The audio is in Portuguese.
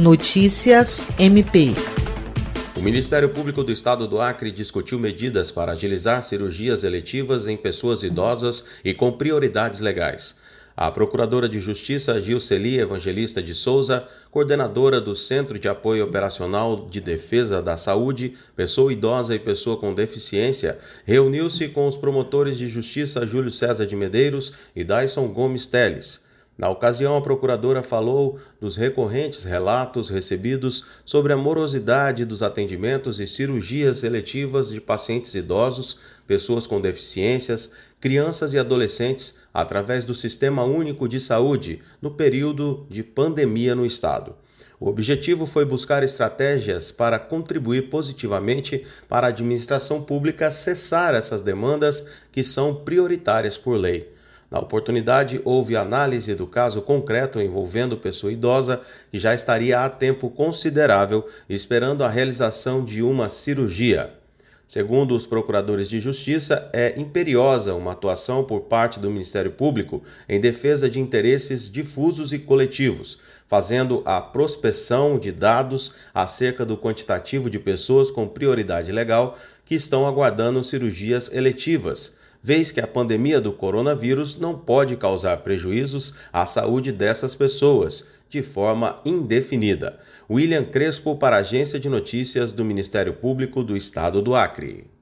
Notícias MP. O Ministério Público do Estado do Acre discutiu medidas para agilizar cirurgias eletivas em pessoas idosas e com prioridades legais. A Procuradora de Justiça Gilceli Evangelista de Souza, coordenadora do Centro de Apoio Operacional de Defesa da Saúde, Pessoa Idosa e Pessoa com Deficiência, reuniu-se com os promotores de justiça Júlio César de Medeiros e Dyson Gomes Teles. Na ocasião, a procuradora falou dos recorrentes relatos recebidos sobre a morosidade dos atendimentos e cirurgias seletivas de pacientes idosos, pessoas com deficiências, crianças e adolescentes através do Sistema Único de Saúde no período de pandemia no estado. O objetivo foi buscar estratégias para contribuir positivamente para a administração pública cessar essas demandas que são prioritárias por lei. Na oportunidade, houve análise do caso concreto envolvendo pessoa idosa que já estaria há tempo considerável esperando a realização de uma cirurgia. Segundo os procuradores de justiça, é imperiosa uma atuação por parte do Ministério Público em defesa de interesses difusos e coletivos, fazendo a prospecção de dados acerca do quantitativo de pessoas com prioridade legal que estão aguardando cirurgias eletivas vez que a pandemia do coronavírus não pode causar prejuízos à saúde dessas pessoas de forma indefinida. William Crespo para a Agência de Notícias do Ministério Público do Estado do Acre.